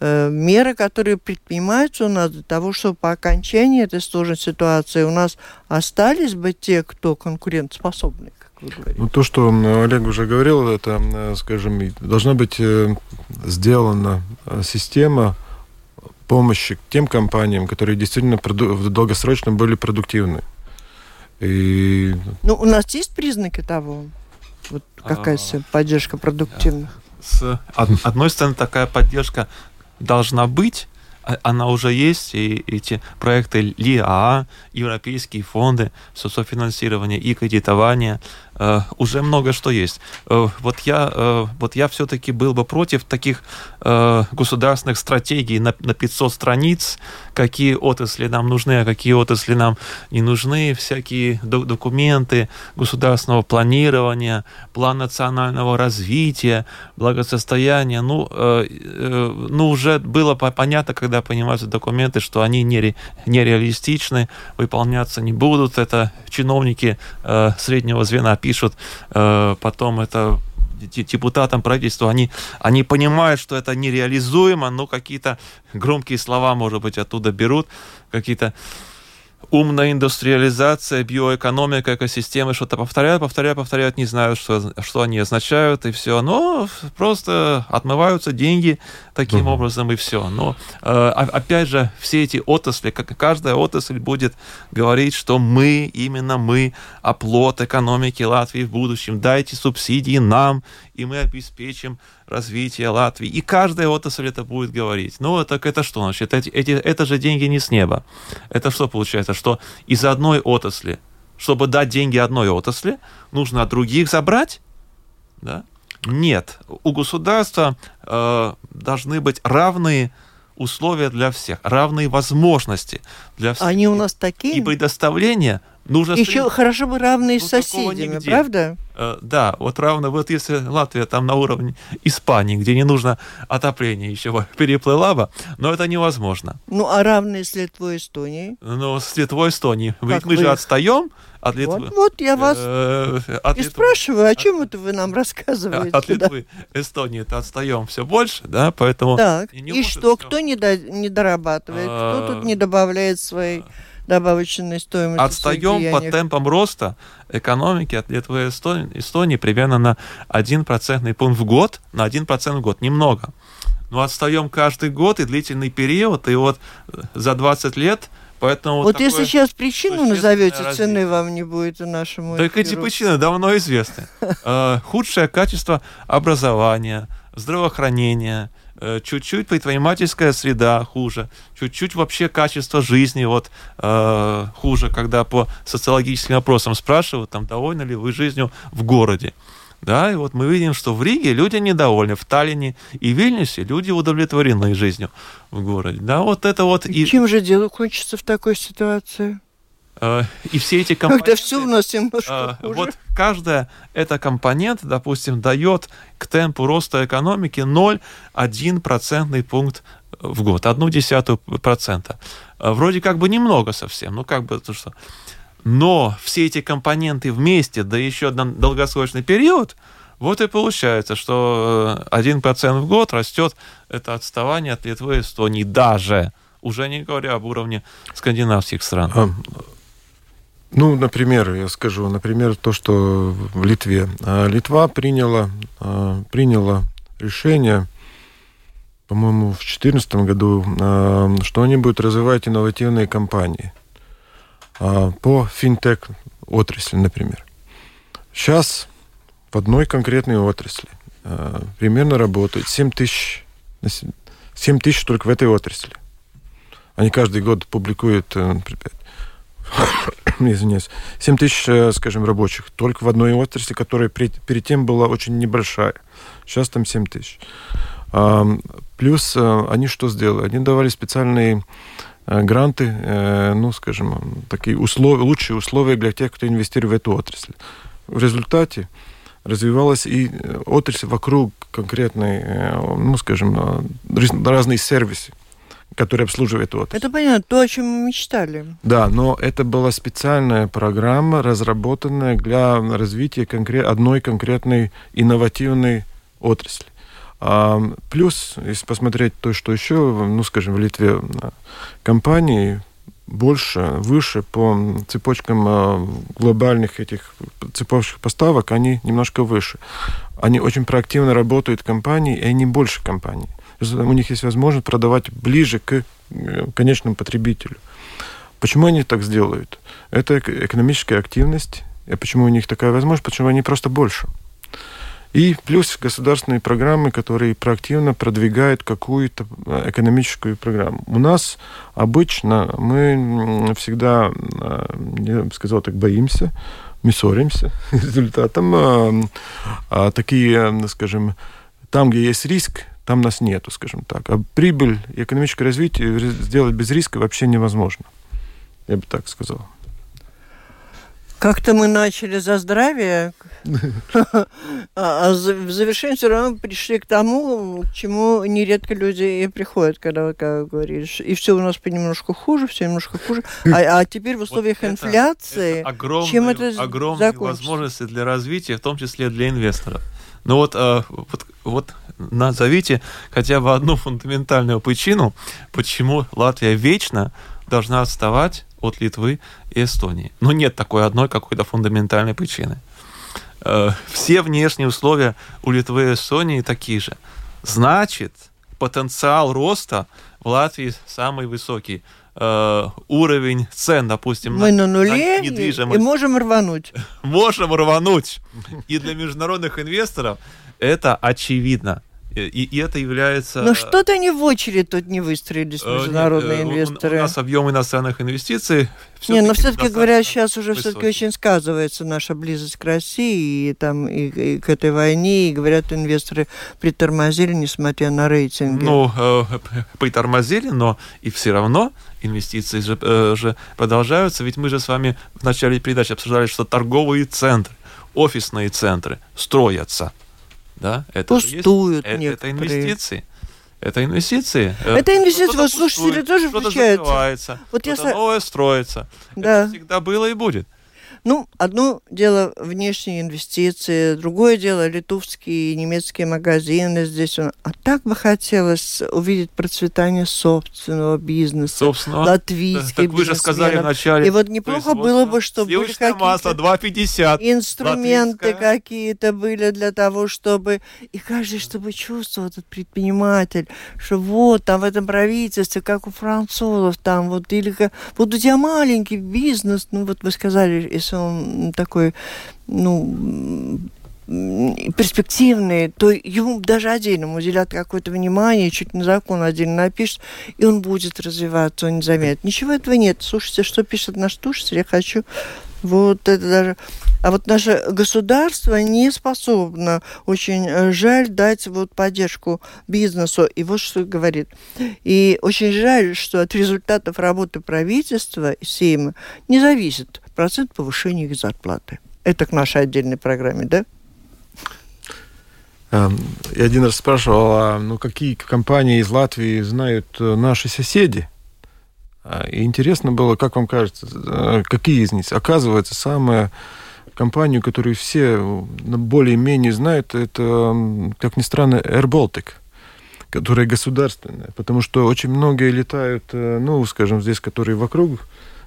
э, меры, которые предпринимаются у нас для того, чтобы по окончании этой сложной ситуации у нас остались бы те, кто конкурентоспособны? Ну, то, что Олег уже говорил, это, скажем, должна быть э, сделана э, система помощи тем компаниям, которые действительно в долгосрочно были продуктивны. И... Ну, у нас есть признаки того, вот какая а, поддержка продуктивных? С одной стороны, такая поддержка должна быть, а, она уже есть, и эти проекты ЛИА, европейские фонды софинансирования и кредитования – уже много что есть. Э, вот я, э, вот я все-таки был бы против таких государственных стратегий на, на 500 страниц, какие отрасли нам нужны, а какие отрасли нам не нужны, всякие документы государственного планирования, план национального развития, благосостояния. Ну, ну уже было понятно, когда понимаются документы, что они нере, нереалистичны, выполняться не будут. Это чиновники среднего звена пишут э, потом это депутатам правительства, они, они понимают, что это нереализуемо, но какие-то громкие слова, может быть, оттуда берут, какие-то умная индустриализация, биоэкономика, экосистемы, что-то повторяют, повторяют, повторяют, не знают, что, что они означают, и все. Но просто отмываются деньги таким угу. образом, и все. Но, э, опять же, все эти отрасли, как каждая отрасль будет говорить, что мы, именно мы, оплот экономики Латвии в будущем, дайте субсидии нам, и мы обеспечим развитие Латвии. И каждая отрасль это будет говорить. Ну, так это что значит? Эти, эти, это же деньги не с неба. Это что получается? Что из одной отрасли, чтобы дать деньги одной отрасли, нужно от других забрать? Да? Нет. У государства э, должны быть равные условия для всех, равные возможности для всех. Они у нас такие? И предоставление нужно... Еще стремиться. хорошо бы равные ну, с соседями, правда? Э, да, вот равно, вот если Латвия там на уровне Испании, где не нужно отопление еще переплыла бы, но это невозможно. Ну, а равные с Литвой и Эстонией? Ну, с Литвой Эстонией. Ведь мы же отстаем от Литвы. Вот, вот я вас э, от и Литвы. спрашиваю, о чем это вы нам рассказываете? От Литвы, Эстонии-то отстаем все больше, да, поэтому... Так, и что, кто не, до, не дорабатывает, кто тут не добавляет свои добавочной стоимости. Отстаем по темпам роста экономики от Литвы и Эстонии, Эстонии примерно на 1 процентный пункт в год, на 1 процент в год, немного. но отстаем каждый год и длительный период, и вот за 20 лет Поэтому вот если сейчас причину назовете, развитие. цены вам не будет нашему Так эти причины давно известны. Э, худшее качество образования, здравоохранения, э, чуть-чуть предпринимательская среда хуже, чуть-чуть вообще качество жизни вот э, хуже, когда по социологическим опросам спрашивают, там, довольны ли вы жизнью в городе. Да, и вот мы видим, что в Риге люди недовольны, в Таллине и Вильнюсе люди удовлетворены жизнью в городе. Да, вот это вот... И чем же дело кончится в такой ситуации? Э, и все эти компоненты... Когда все у нас немножко э, Вот каждая эта компонент, допустим, дает к темпу роста экономики 0,1 процентный пункт в год, одну десятую процента. Вроде как бы немного совсем, ну как бы то что но все эти компоненты вместе, да еще на долгосрочный период, вот и получается, что 1% в год растет это отставание от Литвы и Эстонии даже, уже не говоря об уровне скандинавских стран. А, ну, например, я скажу, например, то, что в Литве. А, Литва приняла, а, приняла решение, по-моему, в 2014 году, что они будут развивать инновативные компании – а, по финтех отрасли, например. Сейчас в одной конкретной отрасли а, примерно работает 7 тысяч, 7 тысяч только в этой отрасли. Они каждый год публикуют, э, извиняюсь, 7 тысяч, э, скажем, рабочих только в одной отрасли, которая перед тем была очень небольшая. Сейчас там 7 тысяч. Плюс э, они что сделали? Они давали специальные Э, гранты, ну, скажем, такие условия, лучшие условия для тех, кто инвестирует в эту отрасль. В результате развивалась и отрасль вокруг конкретной, ну, скажем, разные сервисы, которые обслуживают эту отрасль. Это понятно, то, о чем мы мечтали. Да, но это была специальная программа, разработанная для развития конкрет... одной конкретной инновативной отрасли. Плюс, если посмотреть то, что еще, ну, скажем, в Литве компании больше, выше по цепочкам а, глобальных этих цепочек поставок, они немножко выше. Они очень проактивно работают компании, и они больше компаний. У них есть возможность продавать ближе к э, конечному потребителю. Почему они так сделают? Это экономическая активность. И почему у них такая возможность? Почему они просто больше. И плюс государственные программы, которые проактивно продвигают какую-то э, экономическую программу. У нас обычно мы всегда, э, я бы сказал так, боимся, мы ссоримся результатом. А, такие, скажем, там, где есть риск, там нас нету, скажем так. А прибыль и экономическое развитие сделать без риска вообще невозможно. Я бы так сказал. Как-то мы начали за здравие, а в завершении все равно пришли к тому, к чему нередко люди и приходят, когда, как говоришь, и все у нас понемножку хуже, все немножко хуже. А, а теперь в условиях инфляции, чем это огромные возможности для развития, в том числе для инвесторов. Ну вот, э, вот, вот назовите хотя бы одну фундаментальную причину, почему Латвия вечно должна отставать от Литвы и Эстонии. Но нет такой одной какой-то фундаментальной причины. Э, все внешние условия у Литвы и Эстонии такие же. Значит, потенциал роста в Латвии самый высокий. Э, уровень цен, допустим, мы на, на нуле на недвижимость. и можем рвануть. можем рвануть. И для международных инвесторов это очевидно. И, и это является... Но что-то они в очередь тут не выстроились, э, международные Нет, инвесторы. У, у нас объем иностранных инвестиций... Не, но все-таки говоря, сейчас уже все-таки очень сказывается наша близость к России и, там, и, и к этой войне, и говорят, инвесторы притормозили, несмотря на рейтинги. Ну, э, притормозили, но и все равно инвестиции же, э, же продолжаются, ведь мы же с вами в начале передачи обсуждали, что торговые центры, офисные центры строятся да? Это Пустуют есть, это, это инвестиции. Это инвестиции. Это инвестиции. Вот слушатели тоже включаются. Вот что-то я... новое строится. Да. Это всегда было и будет. Ну, одно дело внешние инвестиции, другое дело литовские и немецкие магазины здесь. А так бы хотелось увидеть процветание собственного бизнеса, Собственно, латвийских так вы же сказали вначале. И вот неплохо было бы, чтобы были какие-то 2,50. инструменты какие-то были для того, чтобы... И каждый, чтобы чувствовал этот предприниматель, что вот там в этом правительстве, как у французов, там вот, или как... Вот у тебя маленький бизнес, ну вот вы сказали, если он такой, ну, перспективный, то ему даже отдельно уделят какое-то внимание, чуть не закон отдельно напишет, и он будет развиваться, он не заметит. Ничего этого нет. Слушайте, что пишет наш слушатель, я хочу вот это даже... А вот наше государство не способно, очень э, жаль, дать вот поддержку бизнесу. И вот что говорит. И очень жаль, что от результатов работы правительства и Сейма не зависит процент повышения их зарплаты. Это к нашей отдельной программе, да? Эм, Я один раз спрашивал, а, ну, какие компании из Латвии знают э, наши соседи? А, И интересно было, как вам кажется, э, какие из них? Оказывается, самая компанию, которую все э, более-менее знают, это, как ни странно, Air Baltic, которая государственная. Потому что очень многие летают, э, ну, скажем, здесь, которые вокруг,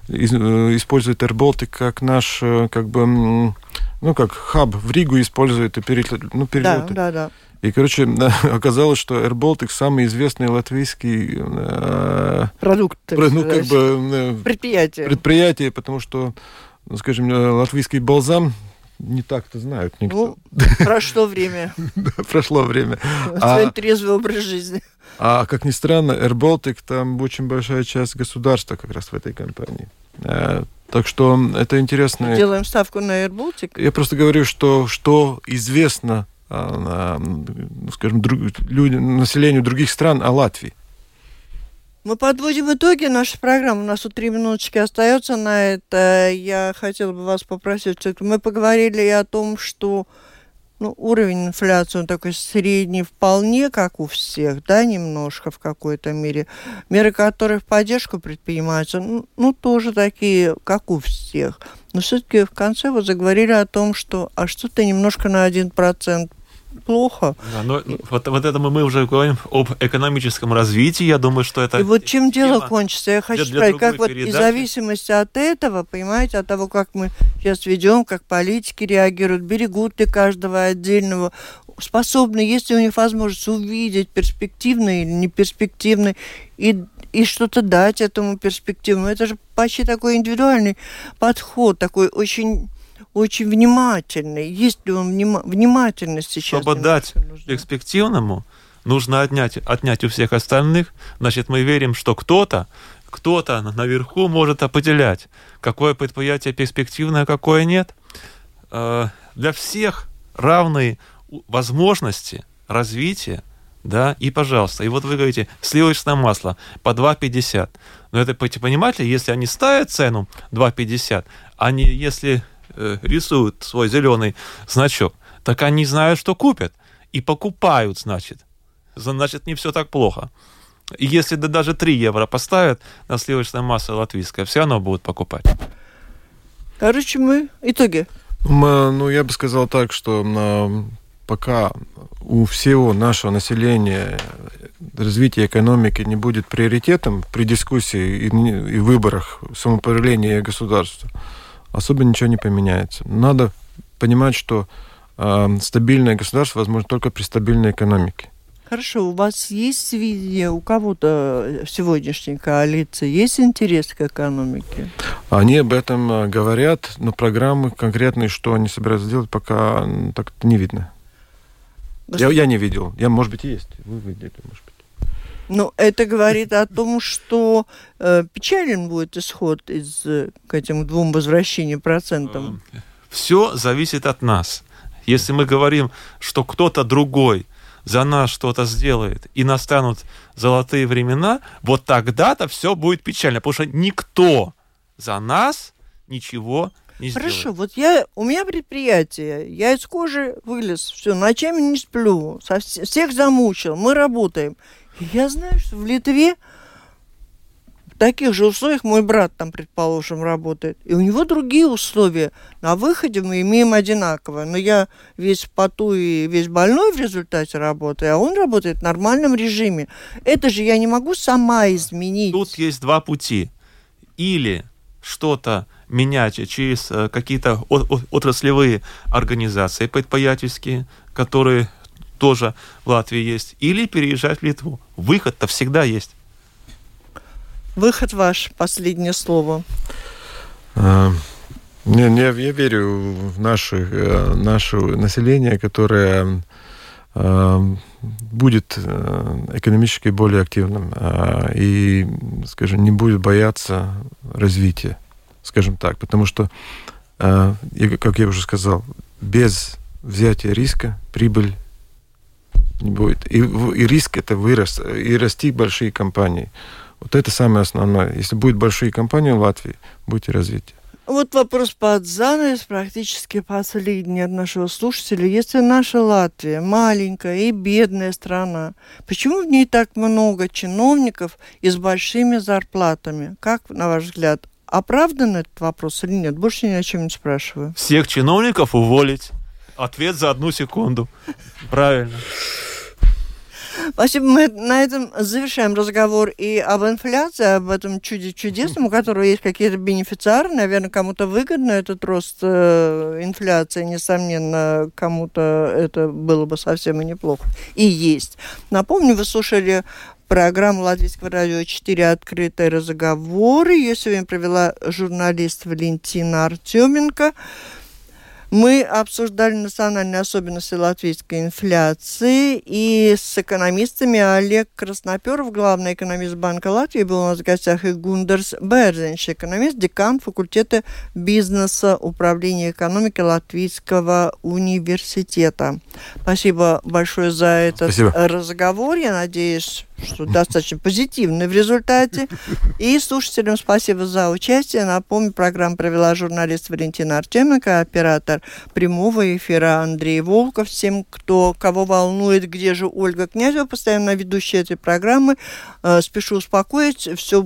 используют Air Baltic как наш, как бы, ну, как хаб в Ригу используют и перелет, ну, Да, перелеты. да, да. И, короче, оказалось, что Air Baltic самый известный латвийский э, Продукт. про- ну, как бы э, Предприятие. предприятие, потому что, ну, скажем, э, латвийский балзам не так-то знают никто. Ну, прошло время. Прошло время. Свой А, трезвый образ жизни. а, как ни странно, Air Baltic, там очень большая часть государства как раз в этой компании. Э, так что это интересно. Делаем ставку на Air Baltic. Я просто говорю, что, что известно, скажем, друг- людям, населению других стран о Латвии. Мы подводим итоги нашей программы. У нас тут три минуточки остается на это. Я хотела бы вас попросить. Мы поговорили и о том, что ну, уровень инфляции, он такой средний вполне, как у всех, да, немножко в какой-то мере. Меры, которые в поддержку предпринимаются, ну, ну, тоже такие, как у всех. Но все-таки в конце вы заговорили о том, что а что-то немножко на 1% плохо. Да, но вот, вот это мы, уже говорим об экономическом развитии. Я думаю, что это... И вот чем дело кончится, я хочу для сказать, как другой вот и передачи. зависимости от этого, понимаете, от того, как мы сейчас ведем, как политики реагируют, берегут ли каждого отдельного, способны, есть ли у них возможность увидеть перспективный или неперспективный, и, и что-то дать этому перспективному. Это же почти такой индивидуальный подход, такой очень очень внимательный. Есть ли он внима- внимательность сейчас? Чтобы дать нужна? перспективному, нужно отнять, отнять у всех остальных. Значит, мы верим, что кто-то, кто-то наверху может определять, какое предприятие перспективное, а какое нет. Э, Для всех равные возможности развития, да, и пожалуйста. И вот вы говорите, сливочное масло по 2,50. Но это, пон- понимаете, если они ставят цену 2,50, они, если э, рисуют свой зеленый значок, так они знают, что купят. И покупают, значит. Значит, не все так плохо. И если да даже 3 евро поставят на сливочное масло латвийское, все равно будут покупать. Короче, мы итоги. Ну, я бы сказал так, что пока у всего нашего населения развитие экономики не будет приоритетом при дискуссии и, и выборах самоуправления государства, особо ничего не поменяется. Надо понимать, что э, стабильное государство возможно только при стабильной экономике. Хорошо, у вас есть видение, у кого-то в сегодняшней коалиции есть интерес к экономике? Они об этом э, говорят, но программы конкретные, что они собираются делать, пока так не видно. Я, я не видел. Я, может быть, и есть. Вы видели, может быть. Ну, это говорит о том, что э, печален будет исход из э, к этим двум возвращениям процентам. Все зависит от нас. Если мы говорим, что кто-то другой за нас что-то сделает, и настанут золотые времена, вот тогда-то все будет печально, потому что никто за нас ничего не сделает. Хорошо, вот я, у меня предприятие, я из кожи вылез, все, ночами не сплю, со вс- всех замучил, мы работаем. Я знаю, что в Литве В таких же условиях мой брат там, предположим, работает. И у него другие условия. На выходе мы имеем одинаковое. Но я весь поту и весь больной в результате работы, а он работает в нормальном режиме. Это же я не могу сама изменить. Тут есть два пути. Или что-то менять через э, какие-то отраслевые организации предприятельские, которые тоже в Латвии есть, или переезжать в Литву. Выход-то всегда есть. Выход ваш, последнее слово. А, не, не, я верю в наше, э, наше население, которое а, будет э, экономически более активным а, и, скажем, не будет бояться развития, скажем так, потому что, как я уже сказал, без взятия риска прибыль не будет. И, и риск это вырос, и расти большие компании. Вот это самое основное. Если будет большие компании в Латвии, будет и развитие. Вот вопрос под занавес, практически последний от нашего слушателя. Если наша Латвия маленькая и бедная страна, почему в ней так много чиновников и с большими зарплатами? Как, на ваш взгляд, оправдан этот вопрос или нет? Больше ни о чем не спрашиваю. Всех чиновников уволить. Ответ за одну секунду. Правильно. Спасибо. Мы на этом завершаем разговор и об инфляции, об этом чуде чудесном, у которого есть какие-то бенефициары. Наверное, кому-то выгодно этот рост э, инфляции. Несомненно, кому-то это было бы совсем и неплохо. И есть. Напомню, вы слушали программу Латвийского радио 4 «Открытые разговоры». Ее сегодня провела журналист Валентина Артеменко. Мы обсуждали национальные особенности латвийской инфляции, и с экономистами Олег Красноперов, главный экономист Банка Латвии, был у нас в гостях, и Гундерс Берзенш, экономист, декан факультета бизнеса управления экономики Латвийского университета. Спасибо большое за этот Спасибо. разговор. Я надеюсь, что достаточно позитивный в результате. И слушателям спасибо за участие. Напомню, программу провела журналист Валентина Артеменко, оператор прямого эфира Андрей Волков. Всем, кто, кого волнует, где же Ольга Князева, постоянно ведущая этой программы, э, спешу успокоить, все